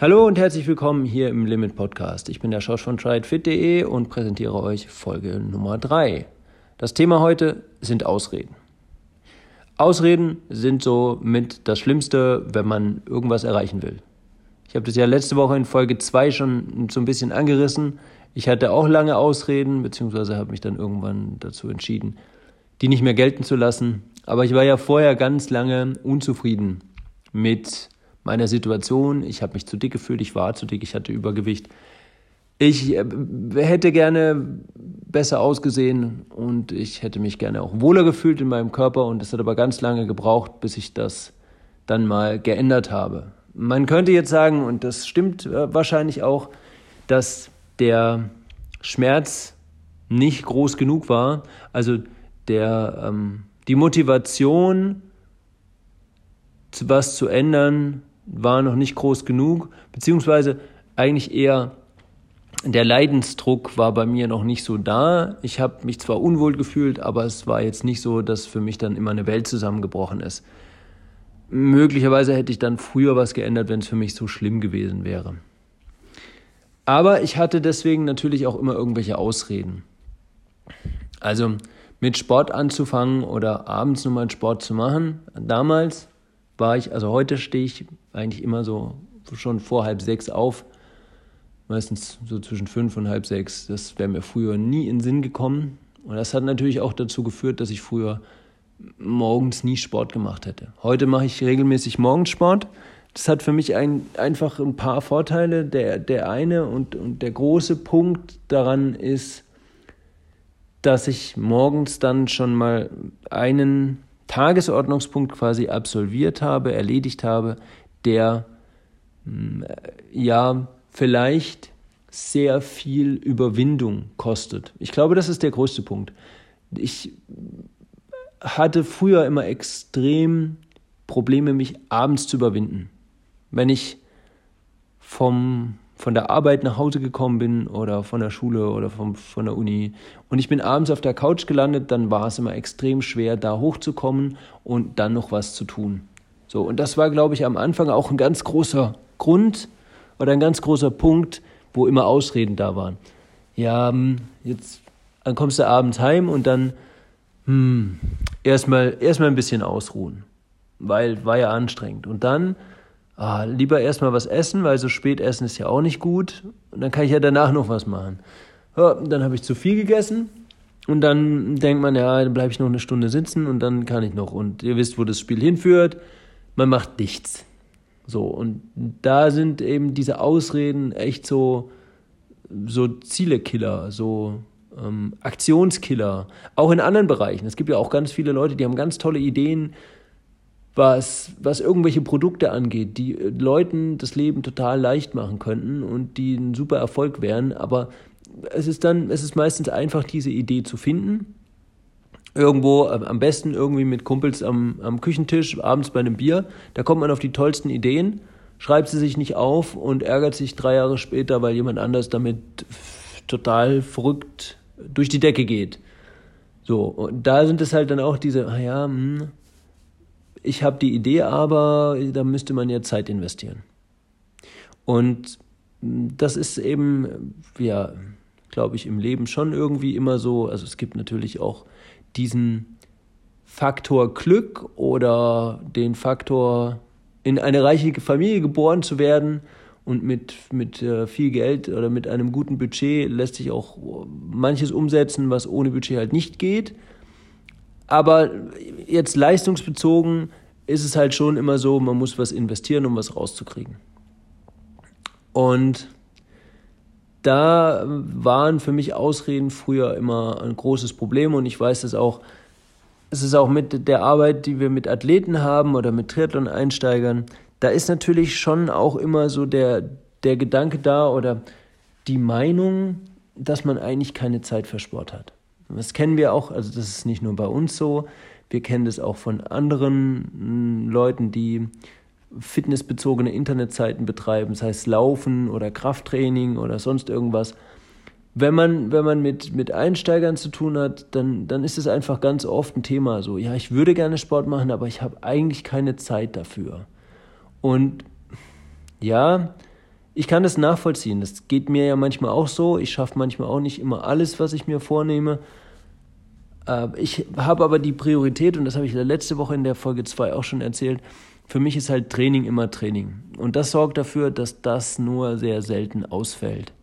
Hallo und herzlich willkommen hier im Limit Podcast. Ich bin der Schorsch von tryitfit.de und präsentiere euch Folge Nummer 3. Das Thema heute sind Ausreden. Ausreden sind so mit das Schlimmste, wenn man irgendwas erreichen will. Ich habe das ja letzte Woche in Folge 2 schon so ein bisschen angerissen. Ich hatte auch lange Ausreden, beziehungsweise habe mich dann irgendwann dazu entschieden, die nicht mehr gelten zu lassen. Aber ich war ja vorher ganz lange unzufrieden mit meiner Situation. Ich habe mich zu dick gefühlt, ich war zu dick, ich hatte Übergewicht. Ich äh, hätte gerne besser ausgesehen und ich hätte mich gerne auch wohler gefühlt in meinem Körper und es hat aber ganz lange gebraucht, bis ich das dann mal geändert habe. Man könnte jetzt sagen, und das stimmt äh, wahrscheinlich auch, dass der Schmerz nicht groß genug war. Also der, ähm, die Motivation, was zu ändern, war noch nicht groß genug, beziehungsweise eigentlich eher der Leidensdruck war bei mir noch nicht so da. Ich habe mich zwar unwohl gefühlt, aber es war jetzt nicht so, dass für mich dann immer eine Welt zusammengebrochen ist. Möglicherweise hätte ich dann früher was geändert, wenn es für mich so schlimm gewesen wäre. Aber ich hatte deswegen natürlich auch immer irgendwelche Ausreden. Also mit Sport anzufangen oder abends nochmal Sport zu machen. Damals war ich, also heute stehe ich eigentlich immer so schon vor halb sechs auf. Meistens so zwischen fünf und halb sechs. Das wäre mir früher nie in Sinn gekommen. Und das hat natürlich auch dazu geführt, dass ich früher morgens nie Sport gemacht hätte. Heute mache ich regelmäßig Morgensport. Das hat für mich ein, einfach ein paar Vorteile. Der, der eine und, und der große Punkt daran ist, dass ich morgens dann schon mal einen Tagesordnungspunkt quasi absolviert habe, erledigt habe, der hm, ja vielleicht sehr viel Überwindung kostet. Ich glaube, das ist der größte Punkt. Ich hatte früher immer extrem Probleme, mich abends zu überwinden. Wenn ich vom, von der Arbeit nach Hause gekommen bin oder von der Schule oder vom, von der Uni und ich bin abends auf der Couch gelandet, dann war es immer extrem schwer, da hochzukommen und dann noch was zu tun. So, und das war, glaube ich, am Anfang auch ein ganz großer Grund oder ein ganz großer Punkt, wo immer Ausreden da waren. Ja, hm, jetzt dann kommst du abends heim und dann hm, erstmal erstmal ein bisschen ausruhen, weil war ja anstrengend. Und dann ah, lieber erstmal was essen, weil so spät essen ist ja auch nicht gut. Und dann kann ich ja danach noch was machen. Ja, dann habe ich zu viel gegessen und dann denkt man, ja, dann bleibe ich noch eine Stunde sitzen und dann kann ich noch. Und ihr wisst, wo das Spiel hinführt man macht nichts. So, und da sind eben diese Ausreden echt so, so Zielekiller, so ähm, Aktionskiller, auch in anderen Bereichen. Es gibt ja auch ganz viele Leute, die haben ganz tolle Ideen, was, was irgendwelche Produkte angeht, die Leuten das Leben total leicht machen könnten und die ein super Erfolg wären, aber es ist dann, es ist meistens einfach, diese Idee zu finden irgendwo, äh, am besten irgendwie mit Kumpels am, am Küchentisch, abends bei einem Bier. Da kommt man auf die tollsten Ideen, schreibt sie sich nicht auf und ärgert sich drei Jahre später, weil jemand anders damit total verrückt durch die Decke geht. So, und da sind es halt dann auch diese, ah ja, hm, ich habe die Idee, aber da müsste man ja Zeit investieren. Und das ist eben, ja, glaube ich, im Leben schon irgendwie immer so. Also es gibt natürlich auch diesen Faktor Glück oder den Faktor in eine reiche Familie geboren zu werden und mit, mit äh, viel Geld oder mit einem guten Budget lässt sich auch manches umsetzen, was ohne Budget halt nicht geht. Aber jetzt leistungsbezogen ist es halt schon immer so, man muss was investieren, um was rauszukriegen. Und da waren für mich Ausreden früher immer ein großes Problem und ich weiß das auch, es ist auch mit der Arbeit, die wir mit Athleten haben oder mit Triathlon-Einsteigern, da ist natürlich schon auch immer so der, der Gedanke da oder die Meinung, dass man eigentlich keine Zeit für Sport hat. Das kennen wir auch, also das ist nicht nur bei uns so, wir kennen das auch von anderen hm, Leuten, die fitnessbezogene Internetseiten betreiben, das heißt Laufen oder Krafttraining oder sonst irgendwas. Wenn man, wenn man mit, mit Einsteigern zu tun hat, dann, dann ist es einfach ganz oft ein Thema so, ja, ich würde gerne Sport machen, aber ich habe eigentlich keine Zeit dafür. Und ja, ich kann das nachvollziehen. Das geht mir ja manchmal auch so. Ich schaffe manchmal auch nicht immer alles, was ich mir vornehme. Äh, ich habe aber die Priorität, und das habe ich letzte Woche in der Folge 2 auch schon erzählt, für mich ist halt Training immer Training. Und das sorgt dafür, dass das nur sehr selten ausfällt.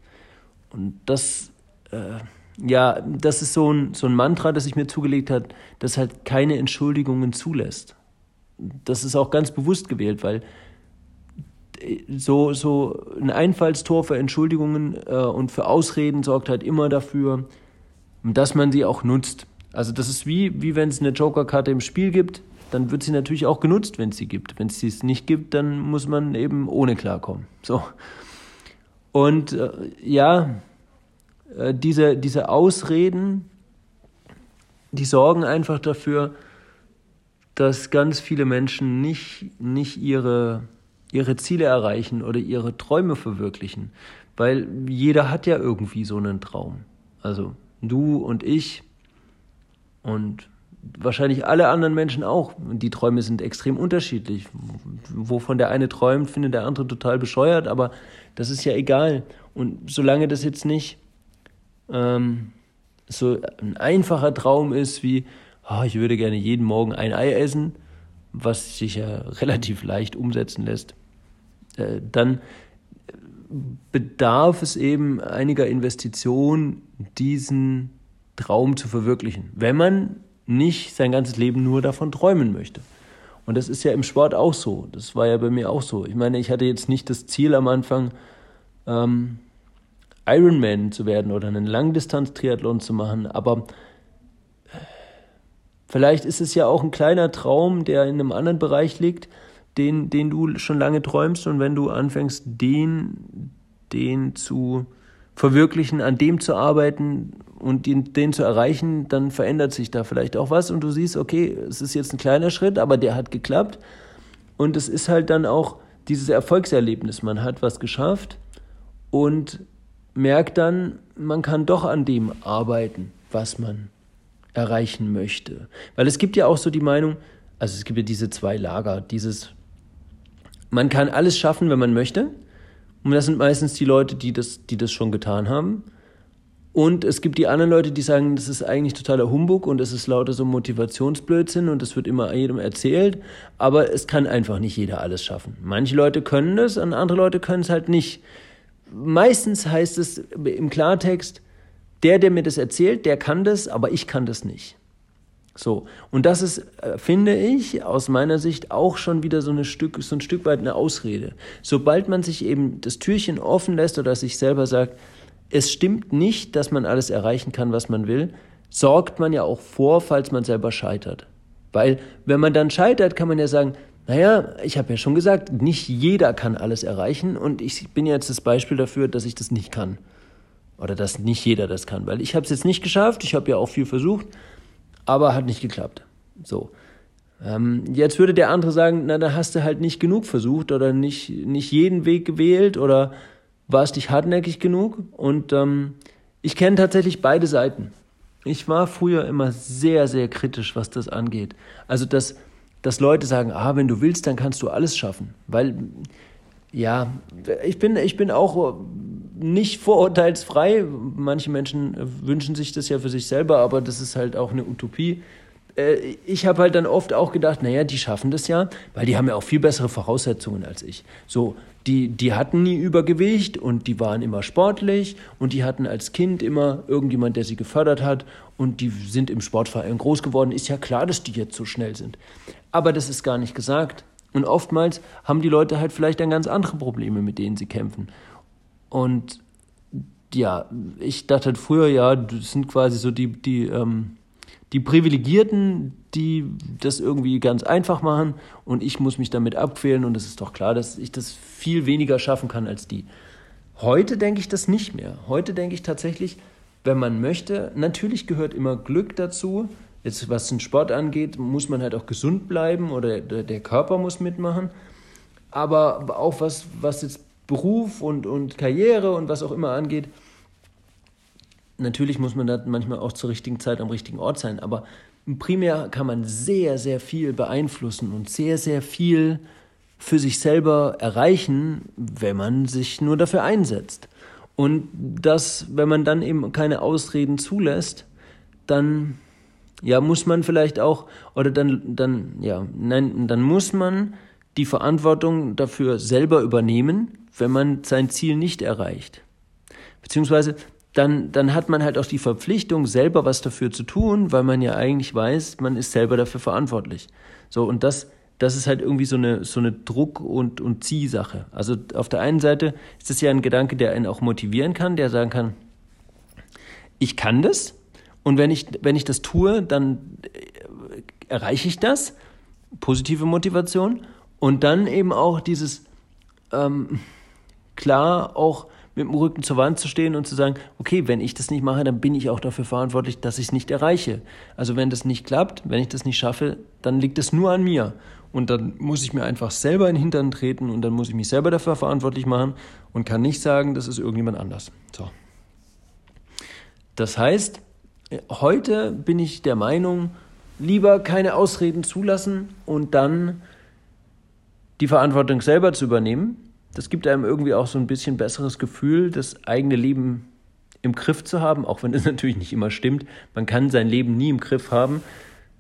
Und das, äh, ja, das ist so ein, so ein Mantra, das ich mir zugelegt habe, das halt keine Entschuldigungen zulässt. Das ist auch ganz bewusst gewählt, weil äh, so, so ein Einfallstor für Entschuldigungen äh, und für Ausreden sorgt halt immer dafür, dass man sie auch nutzt. Also das ist wie, wie wenn es eine Joker-Karte im Spiel gibt, dann wird sie natürlich auch genutzt, wenn es sie gibt. Wenn es sie nicht gibt, dann muss man eben ohne klarkommen. So. Und äh, ja, äh, diese, diese Ausreden, die sorgen einfach dafür, dass ganz viele Menschen nicht, nicht ihre, ihre Ziele erreichen oder ihre Träume verwirklichen. Weil jeder hat ja irgendwie so einen Traum. Also du und ich, und wahrscheinlich alle anderen Menschen auch. Die Träume sind extrem unterschiedlich. Wovon der eine träumt, findet der andere total bescheuert, aber das ist ja egal. Und solange das jetzt nicht ähm, so ein einfacher Traum ist wie, oh, ich würde gerne jeden Morgen ein Ei essen, was sich ja relativ leicht umsetzen lässt, äh, dann bedarf es eben einiger Investitionen, diesen Traum zu verwirklichen, wenn man nicht sein ganzes Leben nur davon träumen möchte. Und das ist ja im Sport auch so. Das war ja bei mir auch so. Ich meine, ich hatte jetzt nicht das Ziel am Anfang, ähm, Ironman zu werden oder einen Langdistanz-Triathlon zu machen, aber vielleicht ist es ja auch ein kleiner Traum, der in einem anderen Bereich liegt, den, den du schon lange träumst und wenn du anfängst, den, den zu verwirklichen, an dem zu arbeiten und den, den zu erreichen, dann verändert sich da vielleicht auch was und du siehst, okay, es ist jetzt ein kleiner Schritt, aber der hat geklappt und es ist halt dann auch dieses Erfolgserlebnis. Man hat was geschafft und merkt dann, man kann doch an dem arbeiten, was man erreichen möchte. Weil es gibt ja auch so die Meinung, also es gibt ja diese zwei Lager, dieses, man kann alles schaffen, wenn man möchte, und das sind meistens die Leute, die das, die das schon getan haben. Und es gibt die anderen Leute, die sagen, das ist eigentlich totaler Humbug und es ist lauter so Motivationsblödsinn und das wird immer jedem erzählt. Aber es kann einfach nicht jeder alles schaffen. Manche Leute können das und andere Leute können es halt nicht. Meistens heißt es im Klartext, der, der mir das erzählt, der kann das, aber ich kann das nicht. So, und das ist, äh, finde ich, aus meiner Sicht auch schon wieder so, eine Stück, so ein Stück weit eine Ausrede. Sobald man sich eben das Türchen offen lässt oder sich selber sagt, es stimmt nicht, dass man alles erreichen kann, was man will, sorgt man ja auch vor, falls man selber scheitert. Weil wenn man dann scheitert, kann man ja sagen, naja, ich habe ja schon gesagt, nicht jeder kann alles erreichen und ich bin jetzt das Beispiel dafür, dass ich das nicht kann. Oder dass nicht jeder das kann. Weil ich habe es jetzt nicht geschafft, ich habe ja auch viel versucht, aber hat nicht geklappt. So. Ähm, jetzt würde der andere sagen, na, da hast du halt nicht genug versucht oder nicht, nicht jeden Weg gewählt oder warst nicht hartnäckig genug. Und ähm, ich kenne tatsächlich beide Seiten. Ich war früher immer sehr, sehr kritisch, was das angeht. Also, dass, dass Leute sagen, ah, wenn du willst, dann kannst du alles schaffen. Weil, ja, ich bin, ich bin auch nicht vorurteilsfrei. Manche Menschen wünschen sich das ja für sich selber, aber das ist halt auch eine Utopie. Äh, ich habe halt dann oft auch gedacht, naja, die schaffen das ja, weil die haben ja auch viel bessere Voraussetzungen als ich. So, die, die hatten nie Übergewicht und die waren immer sportlich und die hatten als Kind immer irgendjemand, der sie gefördert hat und die sind im Sportverein groß geworden. Ist ja klar, dass die jetzt so schnell sind. Aber das ist gar nicht gesagt. Und oftmals haben die Leute halt vielleicht dann ganz andere Probleme, mit denen sie kämpfen. Und ja, ich dachte halt früher, ja, das sind quasi so die, die, ähm, die Privilegierten, die das irgendwie ganz einfach machen und ich muss mich damit abquälen und es ist doch klar, dass ich das viel weniger schaffen kann als die. Heute denke ich das nicht mehr. Heute denke ich tatsächlich, wenn man möchte, natürlich gehört immer Glück dazu. Jetzt, was den Sport angeht, muss man halt auch gesund bleiben oder der Körper muss mitmachen. Aber auch was, was jetzt Beruf und, und Karriere und was auch immer angeht, natürlich muss man da manchmal auch zur richtigen Zeit am richtigen Ort sein, aber primär kann man sehr, sehr viel beeinflussen und sehr, sehr viel für sich selber erreichen, wenn man sich nur dafür einsetzt. Und das, wenn man dann eben keine Ausreden zulässt, dann ja, muss man vielleicht auch, oder dann, dann, ja, nein, dann muss man die Verantwortung dafür selber übernehmen, wenn man sein Ziel nicht erreicht. Beziehungsweise dann, dann hat man halt auch die Verpflichtung, selber was dafür zu tun, weil man ja eigentlich weiß, man ist selber dafür verantwortlich. So, und das, das ist halt irgendwie so eine, so eine Druck- und, und Ziehsache. Also auf der einen Seite ist das ja ein Gedanke, der einen auch motivieren kann, der sagen kann, ich kann das und wenn ich, wenn ich das tue, dann äh, erreiche ich das. Positive Motivation. Und dann eben auch dieses ähm, klar auch mit dem Rücken zur Wand zu stehen und zu sagen, okay, wenn ich das nicht mache, dann bin ich auch dafür verantwortlich, dass ich es nicht erreiche. Also wenn das nicht klappt, wenn ich das nicht schaffe, dann liegt es nur an mir. Und dann muss ich mir einfach selber in den Hintern treten und dann muss ich mich selber dafür verantwortlich machen und kann nicht sagen, das ist irgendjemand anders. So. Das heißt, heute bin ich der Meinung, lieber keine Ausreden zulassen und dann die Verantwortung selber zu übernehmen das gibt einem irgendwie auch so ein bisschen besseres Gefühl, das eigene Leben im Griff zu haben, auch wenn es natürlich nicht immer stimmt. Man kann sein Leben nie im Griff haben.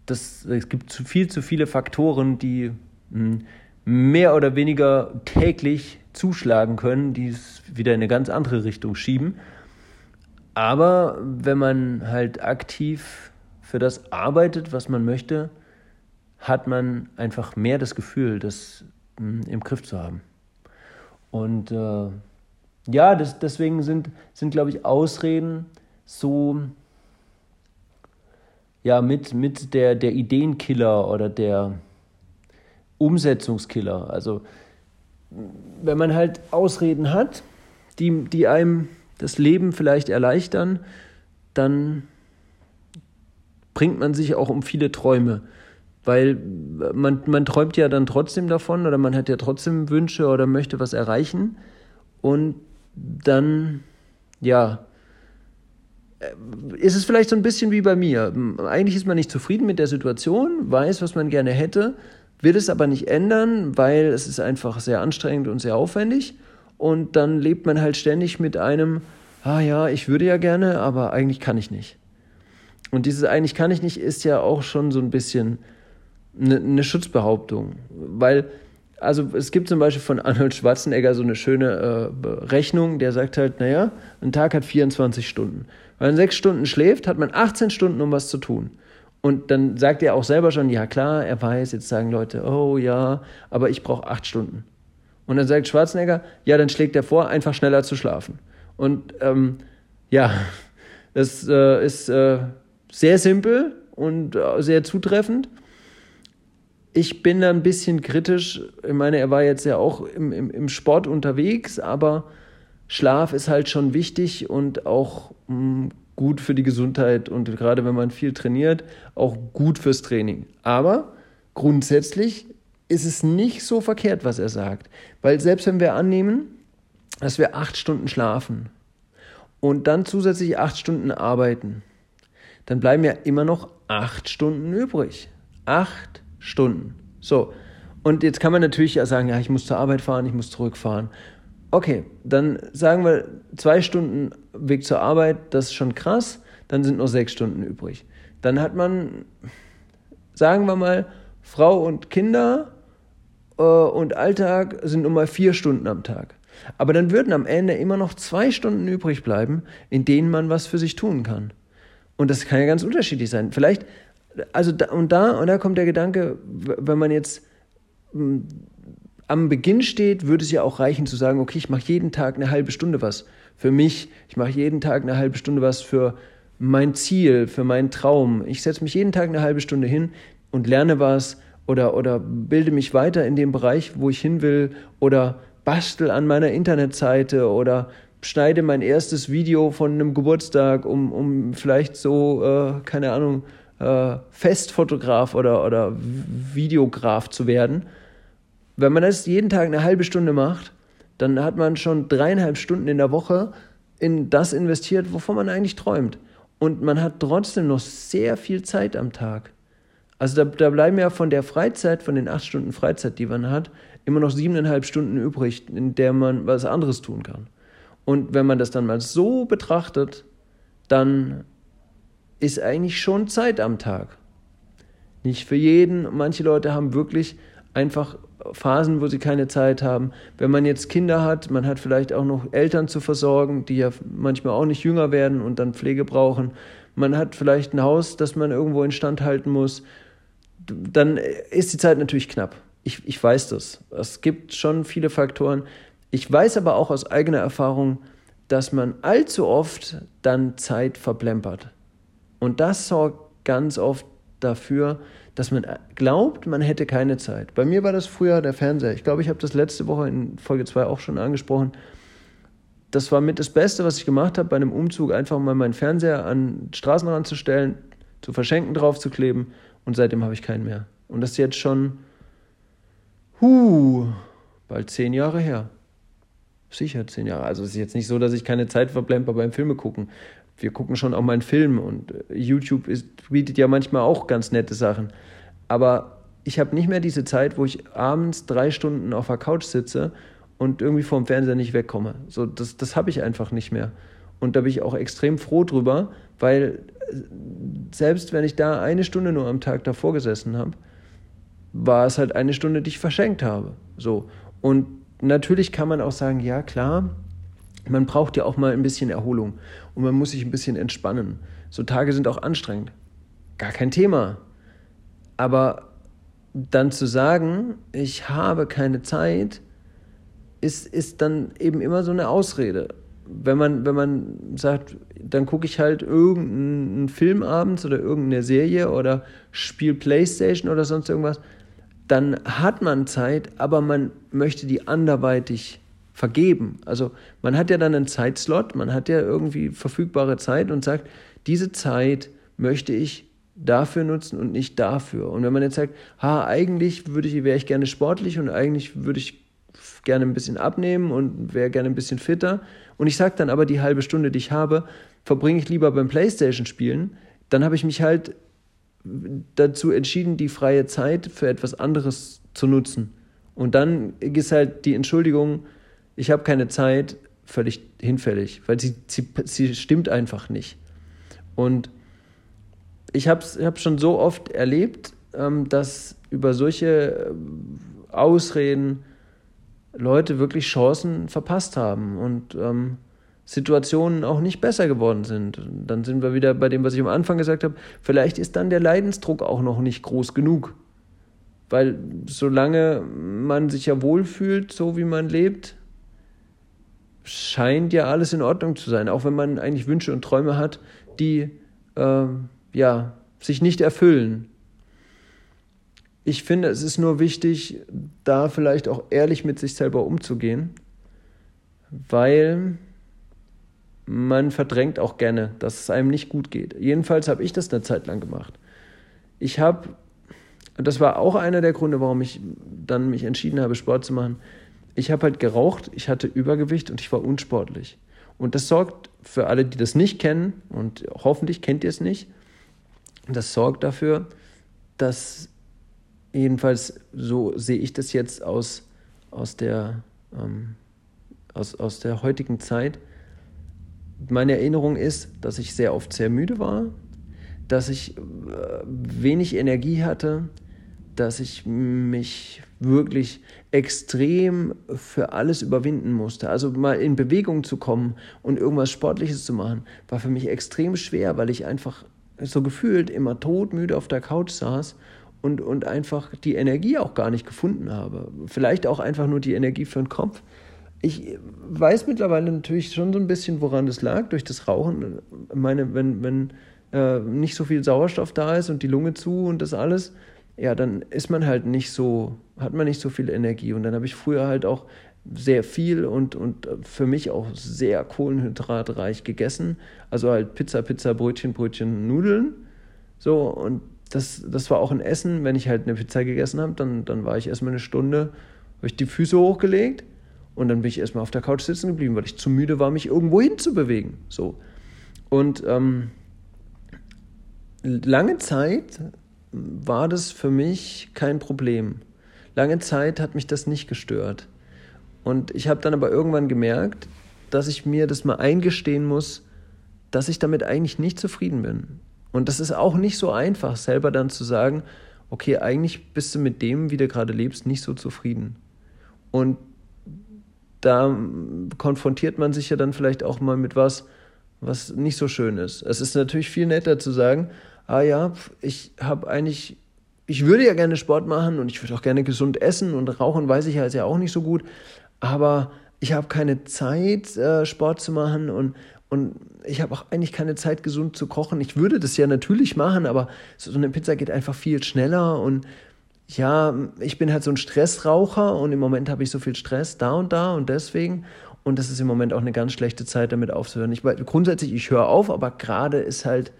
Das, es gibt zu viel zu viele Faktoren, die hm, mehr oder weniger täglich zuschlagen können, die es wieder in eine ganz andere Richtung schieben. Aber wenn man halt aktiv für das arbeitet, was man möchte, hat man einfach mehr das Gefühl, das hm, im Griff zu haben. Und äh, ja, das, deswegen sind, sind glaube ich, Ausreden so ja, mit, mit der, der Ideenkiller oder der Umsetzungskiller. Also wenn man halt Ausreden hat, die, die einem das Leben vielleicht erleichtern, dann bringt man sich auch um viele Träume weil man, man träumt ja dann trotzdem davon oder man hat ja trotzdem Wünsche oder möchte was erreichen und dann, ja, ist es vielleicht so ein bisschen wie bei mir. Eigentlich ist man nicht zufrieden mit der Situation, weiß, was man gerne hätte, will es aber nicht ändern, weil es ist einfach sehr anstrengend und sehr aufwendig und dann lebt man halt ständig mit einem, ah ja, ich würde ja gerne, aber eigentlich kann ich nicht. Und dieses eigentlich kann ich nicht ist ja auch schon so ein bisschen eine, eine Schutzbehauptung. Weil, also es gibt zum Beispiel von Arnold Schwarzenegger so eine schöne äh, Rechnung, der sagt halt, naja, ein Tag hat 24 Stunden. Wenn man sechs Stunden schläft, hat man 18 Stunden, um was zu tun. Und dann sagt er auch selber schon, ja klar, er weiß, jetzt sagen Leute, oh ja, aber ich brauche acht Stunden. Und dann sagt Schwarzenegger, ja, dann schlägt er vor, einfach schneller zu schlafen. Und ähm, ja, das äh, ist äh, sehr simpel und äh, sehr zutreffend ich bin da ein bisschen kritisch. Ich meine, er war jetzt ja auch im, im, im Sport unterwegs, aber Schlaf ist halt schon wichtig und auch mh, hm, gut für die Gesundheit und gerade wenn man viel trainiert, auch gut fürs Training. Aber grundsätzlich ist es nicht so verkehrt, was er sagt. Weil selbst wenn wir annehmen, dass wir acht Stunden schlafen und dann zusätzlich acht Stunden arbeiten, dann bleiben ja immer noch acht Stunden übrig. Acht Stunden. So. Und jetzt kann man natürlich ja sagen, ja, ich muss zur Arbeit fahren, ich muss zurückfahren. Okay, dann sagen wir zwei Stunden Weg zur Arbeit, das ist schon krass, dann sind noch sechs Stunden übrig. Dann hat man, sagen wir mal, Frau und Kinder äh, und Alltag sind nun mal vier Stunden am Tag. Aber dann würden am Ende immer noch zwei Stunden übrig bleiben, in denen man was für sich tun kann. Und das kann ja ganz unterschiedlich sein. Vielleicht also da, und da und da kommt der Gedanke, wenn man jetzt hm, am Beginn steht, würde es ja auch reichen zu sagen, okay, ich mache jeden Tag eine halbe Stunde was für mich, ich mache jeden Tag eine halbe Stunde was für mein Ziel, für meinen Traum. Ich setze mich jeden Tag eine halbe Stunde hin und lerne was oder, oder bilde mich weiter in dem Bereich, wo ich hin will oder bastel an meiner Internetseite oder schneide mein erstes Video von einem Geburtstag, um, um vielleicht so, äh, keine Ahnung, äh, Festfotograf oder, oder Videograf zu werden. Wenn man das jeden Tag eine halbe Stunde macht, dann hat man schon dreieinhalb Stunden in der Woche in das investiert, wovon man eigentlich träumt. Und man hat trotzdem noch sehr viel Zeit am Tag. Also da, da bleiben ja von der Freizeit, von den acht Stunden Freizeit, die man hat, immer noch siebeneinhalb Stunden übrig, in der man was anderes tun kann. Und wenn man das dann mal so betrachtet, dann ist eigentlich schon Zeit am Tag. Nicht für jeden. Manche Leute haben wirklich einfach Phasen, wo sie keine Zeit haben. Wenn man jetzt Kinder hat, man hat vielleicht auch noch Eltern zu versorgen, die ja manchmal auch nicht jünger werden und dann Pflege brauchen. Man hat vielleicht ein Haus, das man irgendwo instand halten muss. Dann ist die Zeit natürlich knapp. Ich, ich weiß das. Es gibt schon viele Faktoren. Ich weiß aber auch aus eigener Erfahrung, dass man allzu oft dann Zeit verplempert. Und das sorgt ganz oft dafür, dass man glaubt, man hätte keine Zeit. Bei mir war das früher der Fernseher. Ich glaube, ich habe das letzte Woche in Folge 2 auch schon angesprochen. Das war mit das Beste, was ich gemacht habe bei einem Umzug, einfach mal meinen Fernseher an den Straßenrand zu stellen, zu verschenken, drauf zu kleben und seitdem habe ich keinen mehr. Und das ist jetzt schon, huh, bald zehn Jahre her. Sicher zehn Jahre. Also es ist jetzt nicht so, dass ich keine Zeit verblemper beim Filme gucken wir gucken schon auch mal einen Film und äh, YouTube ist, bietet ja manchmal auch ganz nette Sachen. Aber ich habe nicht mehr diese Zeit, wo ich abends drei Stunden auf der Couch sitze und irgendwie vom Fernseher nicht wegkomme. So, das, das habe ich einfach nicht mehr. Und da bin ich auch extrem froh drüber, weil äh, selbst wenn ich da eine Stunde nur am Tag davor gesessen habe, war es halt eine Stunde, die ich verschenkt habe. So. Und natürlich kann man auch sagen, ja klar, man braucht ja auch mal ein bisschen Erholung und man muss sich ein bisschen entspannen. So Tage sind auch anstrengend. Gar kein Thema. Aber dann zu sagen, ich habe keine Zeit, ist, ist dann eben immer so eine Ausrede. Wenn man, wenn man sagt, dann gucke ich halt irgendeinen Film abends oder irgendeine Serie oder spiele Playstation oder sonst irgendwas, dann hat man Zeit, aber man möchte die anderweitig vergeben. Also man hat ja dann einen Zeitslot, man hat ja irgendwie verfügbare Zeit und sagt, diese Zeit möchte ich dafür nutzen und nicht dafür. Und wenn man jetzt sagt, ha, eigentlich würde ich, wäre ich gerne sportlich und eigentlich würde ich gerne ein bisschen abnehmen und wäre gerne ein bisschen fitter und ich sage dann aber die halbe Stunde, die ich habe, verbringe ich lieber beim Playstation spielen, dann habe ich mich halt dazu entschieden, die freie Zeit für etwas anderes zu nutzen. Und dann ist halt die Entschuldigung, ich habe keine Zeit, völlig hinfällig, weil sie, sie, sie stimmt einfach nicht. Und ich habe es hab schon so oft erlebt, ähm, dass über solche äh, Ausreden Leute wirklich Chancen verpasst haben und ähm, Situationen auch nicht besser geworden sind. Dann sind wir wieder bei dem, was ich am Anfang gesagt habe. Vielleicht ist dann der Leidensdruck auch noch nicht groß genug. Weil solange man sich ja wohlfühlt, so wie man lebt, scheint ja alles in Ordnung zu sein, auch wenn man eigentlich Wünsche und Träume hat, die äh, ja, sich nicht erfüllen. Ich finde, es ist nur wichtig, da vielleicht auch ehrlich mit sich selber umzugehen, weil man verdrängt auch gerne, dass es einem nicht gut geht. Jedenfalls habe ich das eine Zeit lang gemacht. Ich habe, das war auch einer der Gründe, warum ich dann mich entschieden habe, Sport zu machen ich habe halt geraucht, ich hatte Übergewicht und ich war unsportlich. Und das sorgt für alle, die das nicht kennen, und hoffentlich kennt ihr es nicht, das sorgt dafür, dass jedenfalls so sehe ich das jetzt aus, aus, der, ähm, aus, aus der heutigen Zeit. Meine Erinnerung ist, dass ich sehr oft sehr müde war, dass ich äh, wenig Energie hatte, dass ich mich wirklich extrem für alles überwinden musste. Also mal in Bewegung zu kommen und irgendwas Sportliches zu machen, war für mich extrem schwer, weil ich einfach so gefühlt immer todmüde auf der Couch saß und, und einfach die Energie auch gar nicht gefunden habe. Vielleicht auch einfach nur die Energie für den Kopf. Ich weiß mittlerweile natürlich schon so ein bisschen, woran das lag, durch das Rauchen. Ich meine, wenn, wenn äh, nicht so viel Sauerstoff da ist und die Lunge zu und das alles, ja, dann ist man halt nicht so, hat man nicht so viel Energie. Und dann habe ich früher halt auch sehr viel und, und für mich auch sehr kohlenhydratreich gegessen. Also halt Pizza, Pizza, Brötchen, Brötchen, Nudeln. So, und das, das war auch ein Essen. Wenn ich halt eine Pizza gegessen habe, dann, dann war ich erstmal eine Stunde, habe ich die Füße hochgelegt und dann bin ich erstmal auf der Couch sitzen geblieben, weil ich zu müde war, mich irgendwo hinzubewegen. So. Und ähm, lange Zeit war das für mich kein Problem. lange Zeit hat mich das nicht gestört. Und ich habe dann aber irgendwann gemerkt, dass ich mir das mal eingestehen muss, dass ich damit eigentlich nicht zufrieden bin. Und das ist auch nicht so einfach, selber dann zu sagen, okay, eigentlich bist du mit dem, wie du gerade lebst, nicht so zufrieden. Und da konfrontiert man sich ja dann vielleicht auch mal mit was, was nicht so schön ist. Es ist natürlich viel netter zu sagen, ah ja, ich habe eigentlich, ich würde ja gerne Sport machen und ich würde auch gerne gesund essen und rauchen weiß ich ja, ist ja auch nicht so gut, aber ich habe keine Zeit, äh, Sport zu machen und, und ich habe auch eigentlich keine Zeit, gesund zu kochen. Ich würde das ja natürlich machen, aber so eine Pizza geht einfach viel schneller und ja, ich bin halt so ein Stressraucher und im Moment habe ich so viel Stress da und da und deswegen. Und das ist im Moment auch eine ganz schlechte Zeit, damit aufzuhören. Ich, grundsätzlich, ich höre auf, aber gerade ist halt,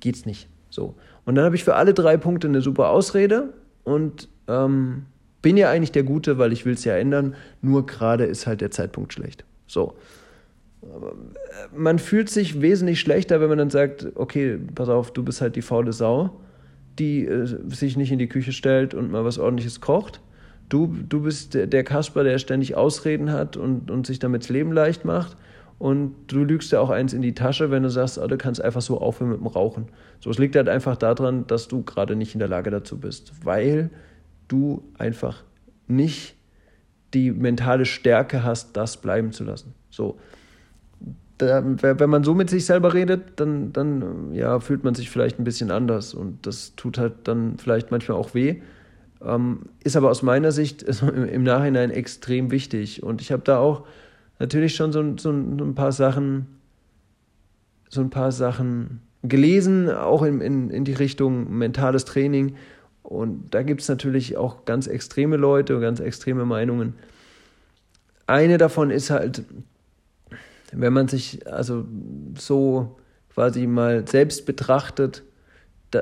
geht's nicht. So. Und dann habe ich für alle drei Punkte eine super Ausrede und ähm, bin ja eigentlich der Gute, weil ich will es ja ändern. Nur gerade ist halt der Zeitpunkt schlecht. So. Äh, man fühlt sich wesentlich schlechter, wenn man dann sagt, okay, pass auf, du bist halt die faule Sau die äh, sich nicht in die Küche stellt und mal was ordentliches kocht. Du, du bist der Kasper, der ständig Ausreden hat und, und sich damit das Leben leicht macht. Und du lügst ja auch eins in die Tasche, wenn du sagst, oh, du kannst einfach so aufhören mit dem Rauchen. So, es liegt halt einfach daran, dass du gerade nicht in der Lage dazu bist, weil du einfach nicht die mentale Stärke hast, das bleiben zu lassen. So, da, wenn man so mit sich selber redet, dann, dann ja, fühlt man sich vielleicht ein bisschen anders und das tut halt dann vielleicht manchmal auch weh. Ähm, ist aber aus meiner Sicht im, Nachhinein extrem wichtig. Und ich habe da auch natürlich schon so, so, so, ein paar Sachen, so ein paar Sachen gelesen, auch in, in, in die Richtung mentales Training. Und da gibt es natürlich auch ganz extreme Leute, ganz extreme Meinungen. Eine davon ist halt, wenn man sich also so quasi mal selbst betrachtet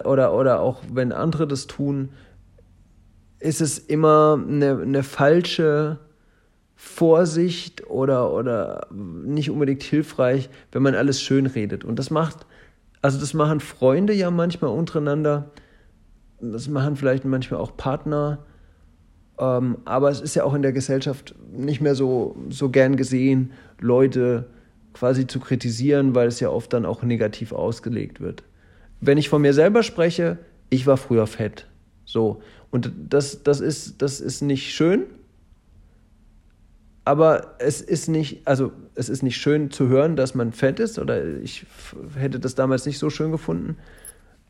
oder, oder auch wenn andere das tun, ist es immer eine, eine falsche Vorsicht oder, oder nicht unbedingt hilfreich, wenn man alles schön redet. Und das macht, also das machen Freunde ja manchmal untereinander, das machen vielleicht manchmal auch Partner, ähm, aber es ist ja auch in der Gesellschaft nicht mehr so, so gern gesehen, Leute quasi zu kritisieren, weil es ja oft dann auch negativ ausgelegt wird. Wenn ich von mir selber spreche, ich war früher fett. So. Und das, das, ist, das ist nicht schön, aber es ist nicht, also es ist nicht schön zu hören, dass man fett ist, oder ich hätte das damals nicht so schön gefunden.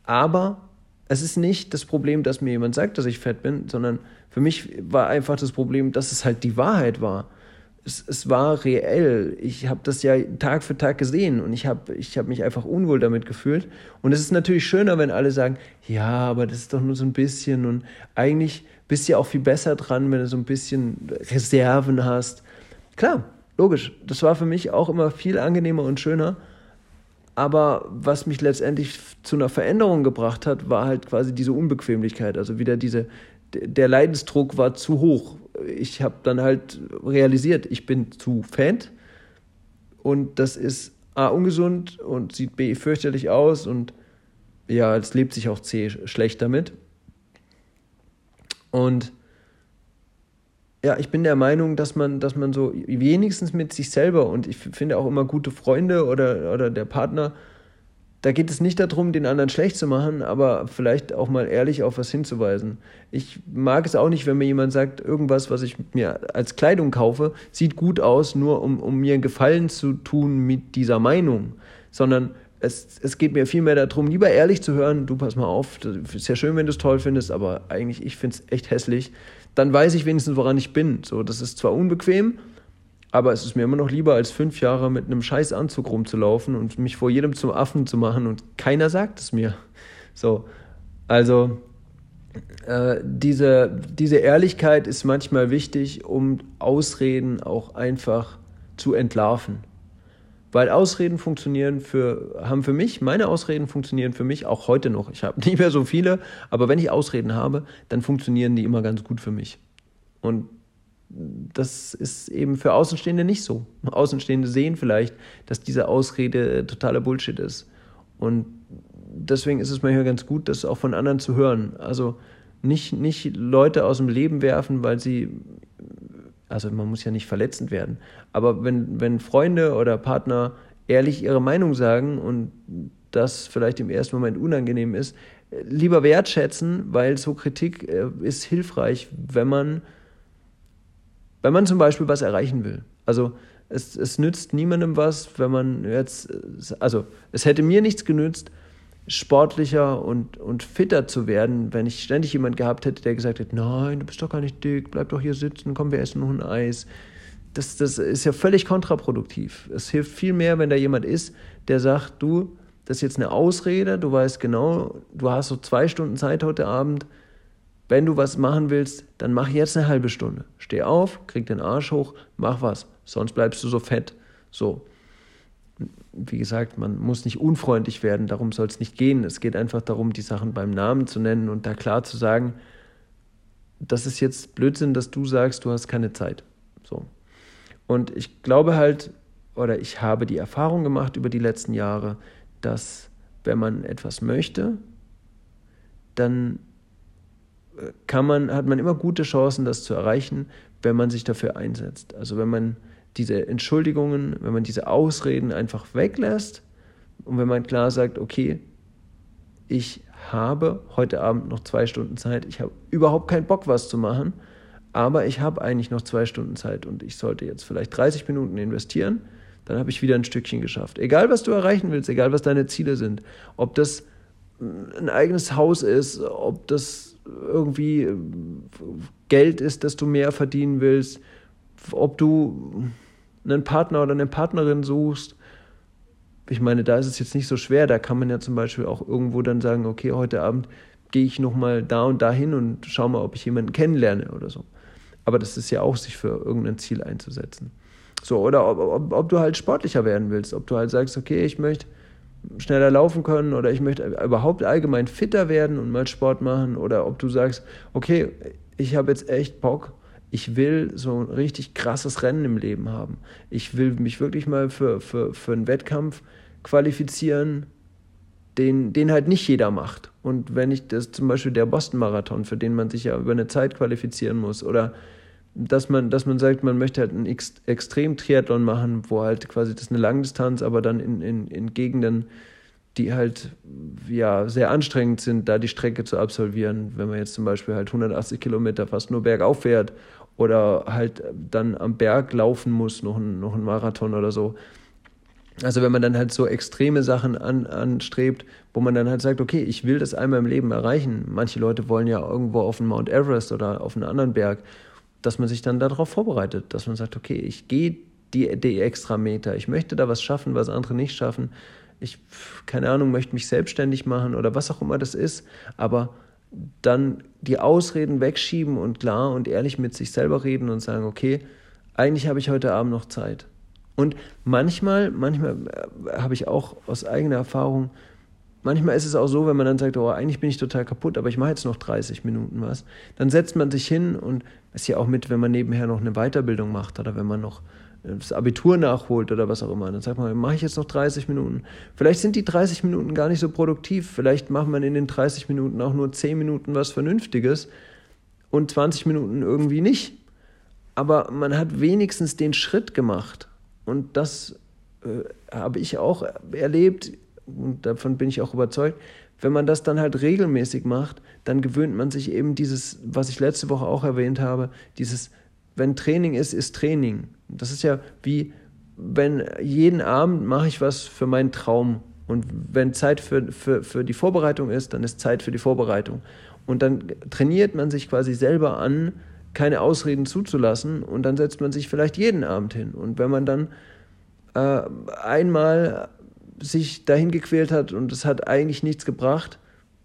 Aber es ist nicht das Problem, dass mir jemand sagt, dass ich fett bin, sondern für mich war einfach das Problem, dass es halt die Wahrheit war es, es war reell. Ich habe das ja Tag für Tag gesehen und ich habe ich hab mich einfach unwohl damit gefühlt. Und es ist natürlich schöner, wenn alle sagen, ja, aber das ist doch nur so ein bisschen und eigentlich bist du ja auch viel besser dran, wenn du so ein bisschen Reserven hast. Klar, logisch. Das war für mich auch immer viel angenehmer und schöner. Aber was mich letztendlich zu einer Veränderung gebracht hat, war halt quasi diese Unbequemlichkeit. Also wieder diese, der Leidensdruck war zu hoch ich habe dann halt realisiert, ich bin zu fett und das ist A ungesund und sieht B fürchterlich aus und ja, es lebt sich auch C schlecht damit. Und ja, ich bin der Meinung, dass man, dass man so wenigstens mit sich selber und ich finde auch immer gute Freunde oder, oder der Partner da geht es nicht darum, den anderen schlecht zu machen, aber vielleicht auch mal ehrlich auf was hinzuweisen. Ich mag es auch nicht, wenn mir jemand sagt, irgendwas, was ich mir als Kleidung kaufe, sieht gut aus, nur um, um mir einen Gefallen zu tun mit dieser Meinung, sondern es, es geht mir vielmehr darum, lieber ehrlich zu hören, du pass mal auf, ist ja schön, wenn du es toll findest, aber eigentlich, ich finde es echt hässlich. Dann weiß ich wenigstens, woran ich bin. So, das ist zwar unbequem, aber es ist mir immer noch lieber, als fünf Jahre mit einem scheiß Anzug rumzulaufen und mich vor jedem zum Affen zu machen und keiner sagt es mir. So, also äh, diese, diese Ehrlichkeit ist manchmal wichtig, um Ausreden auch einfach zu entlarven. Weil Ausreden funktionieren für, haben für mich, meine Ausreden funktionieren für mich auch heute noch. Ich habe nicht mehr so viele, aber wenn ich Ausreden habe, dann funktionieren die immer ganz gut für mich. Und das ist eben für Außenstehende nicht so. Außenstehende sehen vielleicht, dass diese Ausrede totaler Bullshit ist. Und deswegen ist es manchmal ganz gut, das auch von anderen zu hören. Also nicht, nicht Leute aus dem Leben werfen, weil sie, also man muss ja nicht verletzend werden, aber wenn, wenn Freunde oder Partner ehrlich ihre Meinung sagen und das vielleicht im ersten Moment unangenehm ist, lieber wertschätzen, weil so Kritik äh, ist hilfreich, wenn man, wenn man zum Beispiel was erreichen will. Also es, es nützt niemandem was, wenn man jetzt, also es hätte mir nichts genützt, sportlicher und, und fitter zu werden, wenn ich ständig jemand gehabt hätte, der gesagt hätte, nein, du bist doch gar nicht dick, bleib doch hier sitzen, komm, wir essen noch ein Eis. Das, das ist ja völlig kontraproduktiv. Es hilft viel mehr, wenn da jemand ist, der sagt, du, das ist jetzt eine Ausrede, du weißt genau, du hast so zwei Stunden Zeit heute Abend, wenn du was machen willst, dann mach jetzt eine halbe Stunde. Steh auf, krieg den Arsch hoch, mach was, sonst bleibst du so fett. So wie gesagt, man muss nicht unfreundlich werden, darum soll es nicht gehen. Es geht einfach darum, die Sachen beim Namen zu nennen und da klar zu sagen, das ist jetzt Blödsinn, dass du sagst, du hast keine Zeit. So. Und ich glaube halt, oder ich habe die Erfahrung gemacht über die letzten Jahre, dass wenn man etwas möchte, dann äh, kann man, hat man immer gute Chancen, das zu erreichen, wenn man sich dafür einsetzt. Also wenn man diese Entschuldigungen, wenn man diese Ausreden einfach weglässt und wenn man klar sagt, okay, ich habe heute Abend noch zwei Stunden Zeit, ich habe überhaupt keinen Bock, was zu machen, aber ich habe eigentlich noch zwei Stunden Zeit und ich sollte jetzt vielleicht 30 Minuten investieren, dann habe ich wieder ein Stückchen geschafft. Egal, was du erreichen willst, egal, was deine Ziele sind, ob das ein eigenes Haus ist, ob das irgendwie Geld ist, das du mehr verdienen willst, ob du einen Partner oder eine Partnerin suchst, ich meine, da ist es jetzt nicht so schwer. Da kann man ja zum Beispiel auch irgendwo dann sagen, okay, heute Abend gehe ich nochmal da und da hin und schau mal, ob ich jemanden kennenlerne oder so. Aber das ist ja auch, sich für irgendein Ziel einzusetzen. So, oder ob, ob, ob du halt sportlicher werden willst, ob du halt sagst, okay, ich möchte schneller laufen können oder ich möchte überhaupt allgemein fitter werden und mal Sport machen oder ob du sagst, okay, ich habe jetzt echt Bock, ich will so ein richtig krasses Rennen im Leben haben. Ich will mich wirklich mal für, für, für einen Wettkampf qualifizieren, den, den halt nicht jeder macht. Und wenn ich das zum Beispiel der Boston-Marathon, für den man sich ja über eine Zeit qualifizieren muss, oder dass man, dass man sagt, man möchte halt einen Ex Extrem-Triathlon machen, wo halt quasi das eine Langdistanz, aber dann in, in, in Gegenden, die halt ja sehr anstrengend sind, da die Strecke zu absolvieren. Wenn man jetzt zum Beispiel halt 180 Kilometer fast nur bergauf fährt oder halt dann am Berg laufen muss, noch ein, noch ein Marathon oder so. Also wenn man dann halt so extreme Sachen an, anstrebt, wo man dann halt sagt, okay, ich will das einmal im Leben erreichen. Manche Leute wollen ja irgendwo auf den Mount Everest oder auf einen anderen Berg, dass man sich dann darauf vorbereitet, dass man sagt, okay, ich gehe die, die extra Meter, ich möchte da was schaffen, was andere nicht schaffen. Ich, keine Ahnung, möchte mich selbstständig machen oder was auch immer das ist, aber dann die Ausreden wegschieben und klar und ehrlich mit sich selber reden und sagen, okay, eigentlich habe ich heute Abend noch Zeit. Und manchmal, manchmal äh, habe ich auch aus eigener Erfahrung, manchmal ist es auch so, wenn man dann sagt, oh, eigentlich bin ich total kaputt, aber ich mache jetzt noch 30 Minuten was, dann setzt man sich hin und ist ja auch mit, wenn man nebenher noch eine Weiterbildung macht oder wenn man noch das Abitur nachholt oder was auch immer. Dann sagt man, mache ich jetzt noch 30 Minuten. Vielleicht sind die 30 Minuten gar nicht so produktiv. Vielleicht macht man in den 30 Minuten auch nur 10 Minuten was Vernünftiges und 20 Minuten irgendwie nicht. Aber man hat wenigstens den Schritt gemacht. Und das äh, habe ich auch erlebt und davon bin ich auch überzeugt. Wenn man das dann halt regelmäßig macht, dann gewöhnt man sich eben dieses, was ich letzte Woche auch erwähnt habe, dieses, wenn Training ist, ist Training. Das ist ja wie, wenn jeden Abend mache ich was für meinen Traum. Und wenn Zeit für, für, für die Vorbereitung ist, dann ist Zeit für die Vorbereitung. Und dann trainiert man sich quasi selber an, keine Ausreden zuzulassen und dann setzt man sich vielleicht jeden Abend hin. Und wenn man dann äh, einmal sich dahin gequält hat und es hat eigentlich nichts gebracht,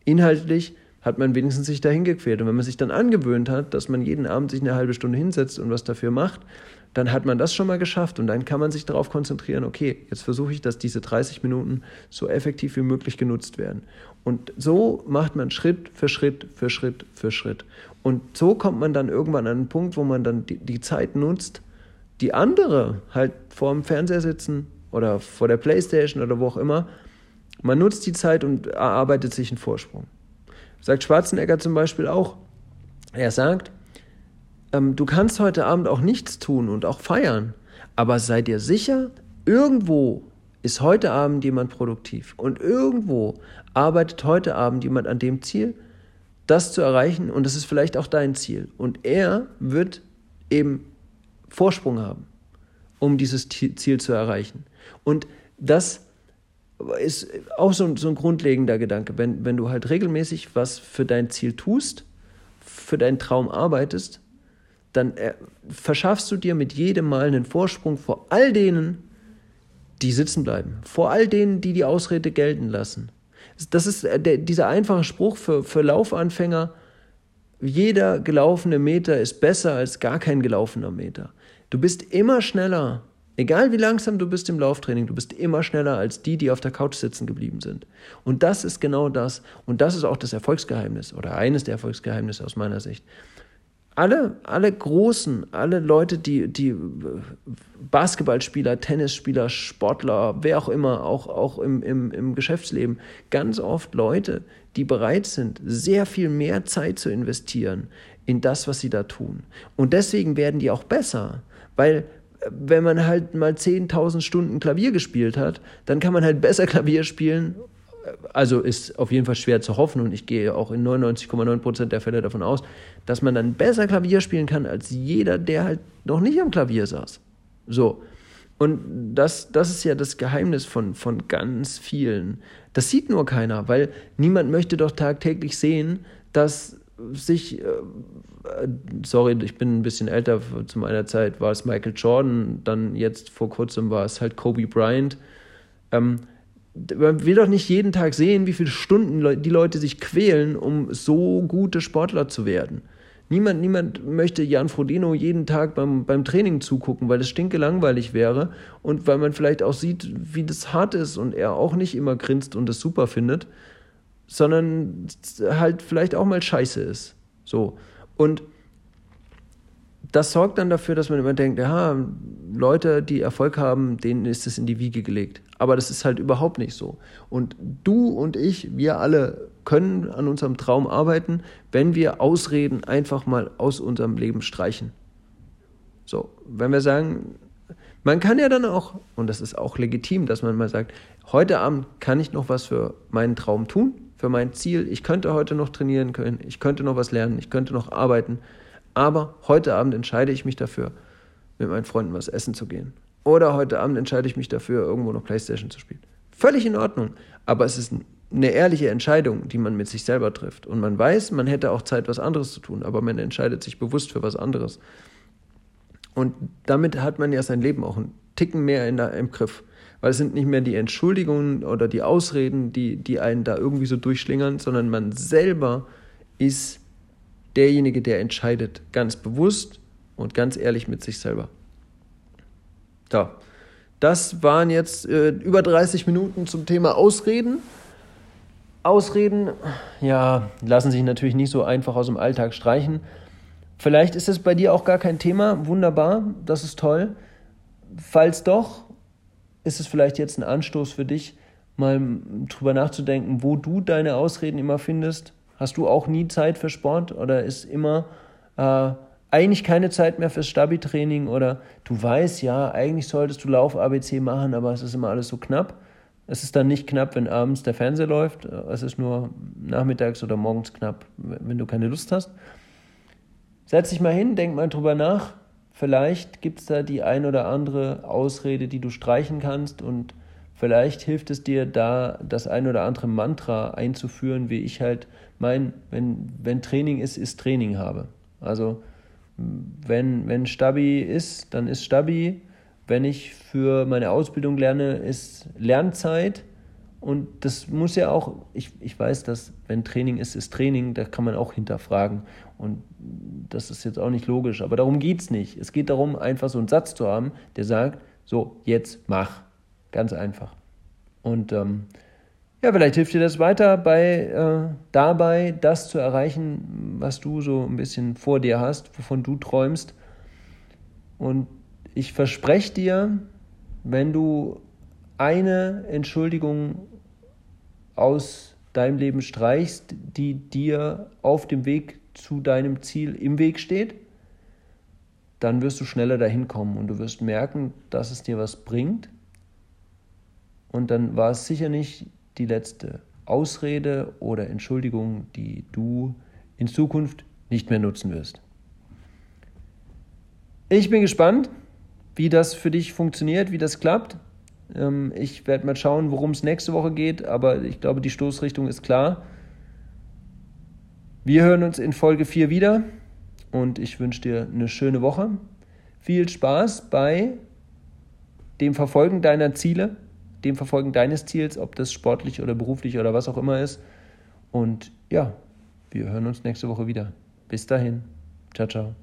inhaltlich hat man wenigstens sich dahin gequält. Und wenn man sich dann angewöhnt hat, dass man jeden Abend sich eine halbe Stunde hinsetzt und was dafür macht, dann hat man das schon mal geschafft und dann kann man sich darauf konzentrieren, okay, jetzt versuche ich, dass diese 30 Minuten so effektiv wie möglich genutzt werden. Und so macht man Schritt für Schritt für Schritt für Schritt. Und so kommt man dann irgendwann an einen Punkt, wo man dann die, die Zeit nutzt, die andere halt vor dem Fernseher sitzen oder vor der Playstation oder wo auch immer. Man nutzt die Zeit und erarbeitet sich einen Vorsprung. Sagt Schwarzenegger zum Beispiel auch, Er sagt, ähm, du kannst heute Abend auch nichts tun und auch feiern, aber sei dir sicher, irgendwo ist heute Abend jemand produktiv und irgendwo arbeitet heute Abend jemand an dem Ziel, das zu erreichen und das ist vielleicht auch dein Ziel. Und er wird eben Vorsprung haben, um dieses Ziel zu erreichen. Und das ist auch so, so ein grundlegender Gedanke. Wenn, wenn du halt regelmäßig was für dein Ziel tust, für deinen Traum arbeitest, dann äh, verschaffst du dir mit jedem Mal einen Vorsprung vor all denen, die sitzen bleiben, vor all denen, die die Ausrede gelten lassen. Das ist äh, der, dieser einfache Spruch für, für Laufanfänger, jeder gelaufene Meter ist besser als gar kein gelaufener Meter. Du bist immer schneller, egal wie langsam du bist im Lauftraining, du bist immer schneller als die, die auf der Couch sitzen geblieben sind. Und das ist genau das. Und das ist auch das Erfolgsgeheimnis oder eines der Erfolgsgeheimnisse aus meiner Sicht alle, alle Großen, alle Leute, die, die Basketballspieler, Tennisspieler, Sportler, wer auch immer, auch, auch im, im, im Geschäftsleben, ganz oft Leute, die bereit sind, sehr viel mehr Zeit zu investieren in das, was sie da tun. Und deswegen werden die auch besser, weil wenn man halt mal 10.000 Stunden Klavier gespielt hat, dann kann man halt besser Klavier spielen also ist auf jeden Fall schwer zu hoffen und ich gehe auch in 99,9% der Fälle davon aus, dass man dann besser Klavier spielen kann als jeder, der halt noch nicht am Klavier saß. So. Und das, das ist ja das Geheimnis von, von ganz vielen. Das sieht nur keiner, weil niemand möchte doch tagtäglich sehen, dass sich, äh, sorry, ich bin ein bisschen älter, zu meiner Zeit war es Michael Jordan, dann jetzt vor kurzem war es halt Kobe Bryant. Ähm, man will doch nicht jeden Tag sehen, wie viele Stunden die Leute sich quälen, um so gute Sportler zu werden. Niemand, niemand möchte Jan Frodeno jeden Tag beim, beim Training zugucken, weil das stinke langweilig wäre und weil man vielleicht auch sieht, wie das hart ist und er auch nicht immer grinst und das super findet, sondern halt vielleicht auch mal scheiße ist. So. Und das sorgt dann dafür, dass man immer denkt, ja, Leute, die Erfolg haben, denen ist es in die Wiege gelegt. Aber das ist halt überhaupt nicht so. Und du und ich, wir alle können an unserem Traum arbeiten, wenn wir Ausreden einfach mal aus unserem Leben streichen. So, wenn wir sagen, man kann ja dann auch, und das ist auch legitim, dass man mal sagt, heute Abend kann ich noch was für meinen Traum tun, für mein Ziel. Ich könnte heute noch trainieren können, ich könnte noch was lernen, ich könnte noch arbeiten. Aber heute Abend entscheide ich mich dafür, mit meinen Freunden was essen zu gehen. Oder heute Abend entscheide ich mich dafür, irgendwo noch Playstation zu spielen. Völlig in Ordnung. Aber es ist eine ehrliche Entscheidung, die man mit sich selber trifft. Und man weiß, man hätte auch Zeit, was anderes zu tun, aber man entscheidet sich bewusst für was anderes. Und damit hat man ja sein Leben auch einen Ticken mehr in der, im Griff. Weil es sind nicht mehr die Entschuldigungen oder die Ausreden, die, die einen da irgendwie so durchschlingern, sondern man selber ist derjenige, der entscheidet, ganz bewusst und ganz ehrlich mit sich selber. Da. Das waren jetzt äh, über 30 Minuten zum Thema Ausreden. Ausreden, ja, lassen sich natürlich nicht so einfach aus dem Alltag streichen. Vielleicht ist es bei dir auch gar kein Thema. Wunderbar, das ist toll. Falls doch, ist es vielleicht jetzt ein Anstoß für dich, mal drüber nachzudenken, wo du deine Ausreden immer findest Hast du auch nie Zeit für Sport oder ist immer äh, eigentlich keine Zeit mehr fürs Stabi-Training oder du weißt, ja, eigentlich solltest du Lauf-ABC machen, aber es ist immer alles so knapp. Es ist dann nicht knapp, wenn abends der Fernseher läuft. Es ist nur nachmittags oder morgens knapp, wenn du keine Lust hast. Setz dich mal hin, denk mal drüber nach. Vielleicht gibt es da die ein oder andere Ausrede, die du streichen kannst und vielleicht hilft es dir da, das ein oder andere Mantra einzuführen, wie ich halt mein, wenn, wenn Training ist, ist Training habe. Also wenn, wenn Stabi ist, dann ist Stabi. Wenn ich für meine Ausbildung lerne, ist Lernzeit. Und das muss ja auch, ich, ich weiß, dass wenn Training ist, ist Training, da kann man auch hinterfragen. Und das ist jetzt auch nicht logisch, aber darum geht es nicht. Es geht darum, einfach so einen Satz zu haben, der sagt, so, jetzt mach. Ganz einfach. Und ähm, ja, vielleicht hilft dir das weiter bei, äh, dabei, das zu erreichen, was du so ein bisschen vor dir hast, wovon du träumst. Und ich verspreche dir, wenn du eine Entschuldigung aus deinem Leben streichst, die dir auf dem Weg zu deinem Ziel im Weg steht, dann wirst du schneller dahin kommen und du wirst merken, dass es dir was bringt. Und dann war es sicher nicht die letzte Ausrede oder Entschuldigung, die du in Zukunft nicht mehr nutzen wirst. Ich bin gespannt, wie das für dich funktioniert, wie das klappt. Ähm, ich werde mal schauen, worum es nächste Woche geht, aber ich glaube, die Stoßrichtung ist klar. Wir hören uns in Folge 4 wieder und ich wünsche dir eine schöne Woche. Viel Spaß bei dem Verfolgen deiner Ziele, dem Verfolgen deines Ziels, ob das sportlich oder beruflich oder was auch immer ist. Und ja, wir hören uns nächste Woche wieder. Bis dahin. Ciao, ciao.